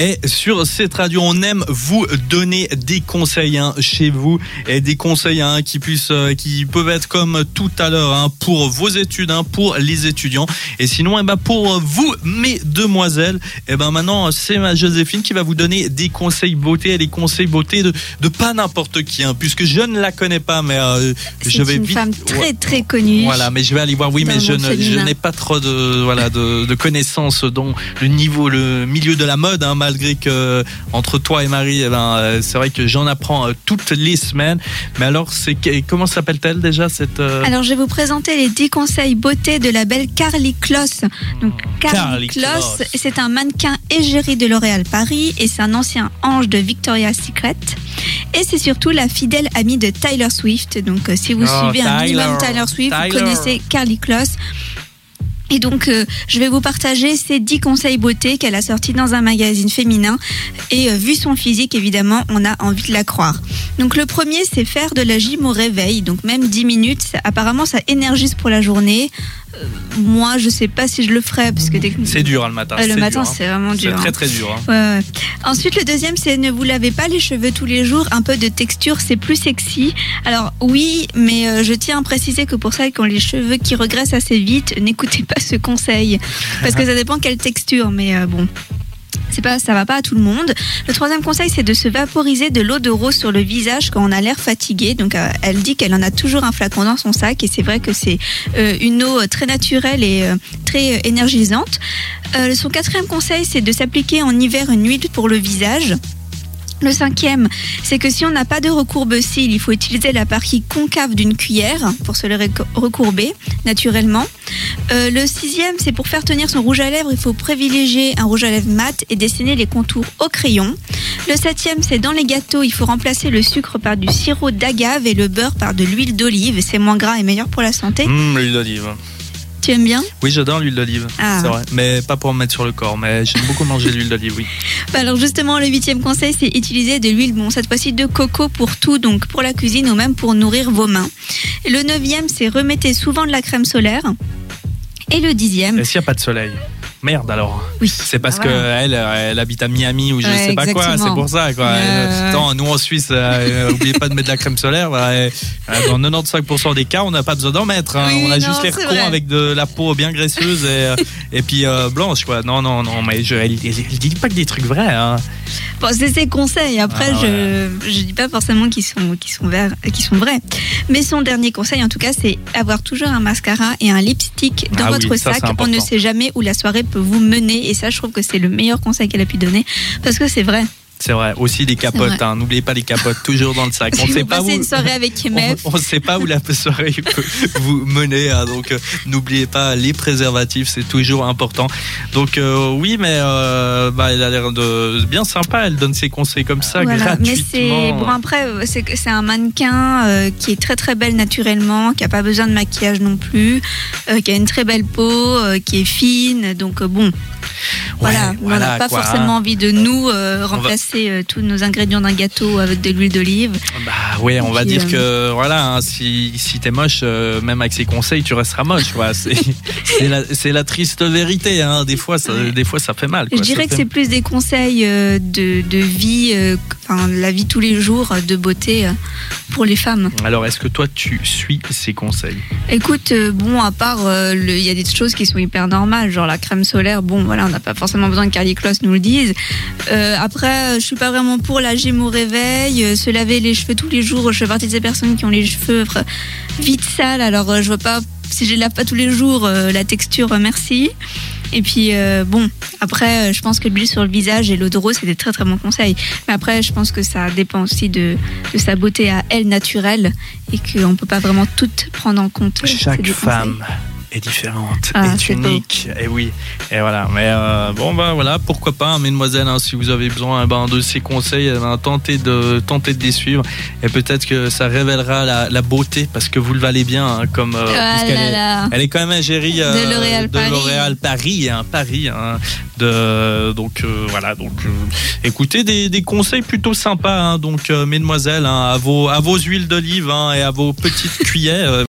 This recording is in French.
Et sur cette radio, on aime vous donner des conseils hein, chez vous et des conseils hein, qui puissent, euh, qui peuvent être comme tout à l'heure hein, pour vos études, pour les étudiants. Et sinon, eh ben, pour vous, mes demoiselles, eh ben, maintenant, c'est ma Joséphine qui va vous donner des conseils beauté et des conseils beauté de, de pas n'importe qui, puisque je ne la connais pas, mais euh, je vais une vite. femme très très connue. Voilà, mais je vais aller voir. Oui, mais je ne- n'ai pas trop de voilà de, de connaissances dans le niveau, le milieu de la mode, hein, malgré que entre toi et Marie, eh ben, euh, c'est vrai que j'en apprends euh, toutes les semaines. Mais alors, c'est comment s'appelle-t-elle déjà cette euh, Alors, je vais vous présenter les 10 conseils beauté de la belle Carly Kloss. Donc, Carly, Carly Kloss, c'est un mannequin égérie de L'Oréal Paris et c'est un ancien ange de Victoria's Secret. Et c'est surtout la fidèle amie de Tyler Swift. Donc, si vous Oh, suivez un minimum Tyler Swift, Tyler. vous connaissez Carly Kloss. Et donc, euh, je vais vous partager ces 10 conseils beauté qu'elle a sortis dans un magazine féminin. Et euh, vu son physique, évidemment, on a envie de la croire. Donc, le premier, c'est faire de la gym au réveil. Donc, même 10 minutes, apparemment, ça énergise pour la journée. Moi, je sais pas si je le ferais. Parce que C'est dur hein, le matin. Euh, le c'est matin, hein. c'est vraiment C'est dur. très hein. très dur. hein. Ouais, ouais. Ensuite, le deuxième, c'est ne vous lavez pas les cheveux tous les jours. Un peu de texture, c'est plus sexy. Alors oui, mais euh, je tiens à préciser que pour celles qui ont les cheveux qui regressent assez vite, n'écoutez pas ce conseil. Parce que ça dépend quelle texture, mais euh, bon. C'est pas, ça va pas à tout le monde. Le troisième conseil, c'est de se vaporiser de l'eau de rose sur le visage quand on a l'air fatigué. Donc, euh, elle dit qu'elle en a toujours un flacon dans son sac et c'est vrai que c'est euh, une eau très naturelle et euh, très euh, énergisante. Euh, son quatrième conseil, c'est de s'appliquer en hiver une huile pour le visage. Le cinquième, c'est que si on n'a pas de recourbe-cils, il faut utiliser la partie concave d'une cuillère pour se le recourber naturellement. Euh, le sixième, c'est pour faire tenir son rouge à lèvres, il faut privilégier un rouge à lèvres mat et dessiner les contours au crayon. Le septième, c'est dans les gâteaux, il faut remplacer le sucre par du sirop d'agave et le beurre par de l'huile d'olive. C'est moins gras et meilleur pour la santé. Hum, l'huile d'olive. Tu aimes bien? Oui, j'adore l'huile d'olive. Ah. C'est vrai, mais pas pour me mettre sur le corps. Mais j'aime beaucoup manger l'huile d'olive. Oui. Bah Alors justement, le huitième conseil, c'est utiliser de l'huile, bon, cette fois-ci de coco pour tout, donc pour la cuisine ou même pour nourrir vos mains. Le neuvième, c'est remettez souvent de la crème solaire. Et le dixième, Et s'il n'y a pas de soleil? Merde alors. oui. C'est parce Ah, voilà. que elle, elle habite à Miami ou je Ouais, sais pas quoi. C'est pour ça quoi. Euh. Attends, nous en Suisse, euh, oubliez pas de mettre de la crème solaire. euh, dans 95% des cas, on n'a pas besoin d'en mettre. hein. Oui, on a non, juste l'air c'est con vrai. avec de la peau bien graisseuse et, euh, et puis euh, blanche quoi. Non non non, mais je, elle, elle, dit pas que des trucs vrais. Hein. Bon, c'est ses conseils. Après, Ah, je je dis pas forcément qu'ils sont sont verts, sont vrais. Mais son dernier conseil, en tout cas, c'est avoir toujours un mascara et un lipstick dans Ah oui, votre ça, sac. On ne sait jamais où la soirée peut vous mener. Et ça, je trouve que c'est le meilleur conseil qu'elle a pu donner parce que c'est vrai. C'est vrai. Aussi les capotes. Hein. N'oubliez pas les capotes toujours dans le sac. On si sait pas où. une soirée avec On ne sait pas où la soirée peut vous mener, hein, donc euh, n'oubliez pas les préservatifs, c'est toujours important. Donc euh, oui, mais euh, bah, elle a l'air de bien sympa, elle donne ses conseils comme ça Voilà, mais gratuitement. c'est bon après c'est un mannequin qui est très très belle naturellement, qui a pas besoin de maquillage non plus, qui a une très belle peau, qui est fine, donc bon. Voilà, on n'a pas quoi, forcément envie de nous remplacer euh, tous nos ingrédients d'un gâteau avec de l'huile d'olive. Bah ouais, on va dire euh, que voilà, hein, si, si t'es moche, euh, même avec ses conseils, tu resteras moche. Quoi. C'est, c'est, la, c'est la triste vérité. Hein. Des fois, ça, des fois, ça fait mal. Quoi. Je dirais Ça que fait- c'est plus des conseils euh, de, de vie, euh, la vie tous les jours, de beauté pour les femmes. Alors, est-ce que toi, tu suis ces conseils? Écoute, bon, à part, il y a des choses qui sont hyper normales, genre la crème solaire, bon, voilà, on n'a pas forcément besoin que Carly Kloss nous le dise. Après, je suis pas vraiment pour la gym au réveil, euh, se laver les cheveux tous les jours. Je fais partie de ces personnes qui ont les cheveux vite sales, alors euh, je vois pas, si je les lave pas tous les jours, euh, la texture, merci. Et puis, euh, bon, après, je pense que l'huile sur le visage et l'eau de rose, c'est des très très bons conseils. Mais après, je pense que ça dépend aussi de, de sa beauté à elle naturelle et qu'on peut pas vraiment tout prendre en compte. Chaque femme est différente, Ah, est beau. unique. Et oui, et voilà. Mais euh, bon, bah voilà, pourquoi pas, hein, mesdemoiselles, hein, si vous avez besoin eh ben, de ces conseils, eh ben, tentez de tentez de les suivre. Et peut-être que ça révélera la, la beauté, parce que vous le valez bien, hein, comme euh, Ah est- là. Elle est quand même ingérie euh, De L'Oréal Paris. Paris, hein, Paris. de, donc euh, voilà, donc écoutez des, des conseils plutôt sympas. donc mesdemoiselles, à vos à vos huiles d'olive et à vos petites cuillères.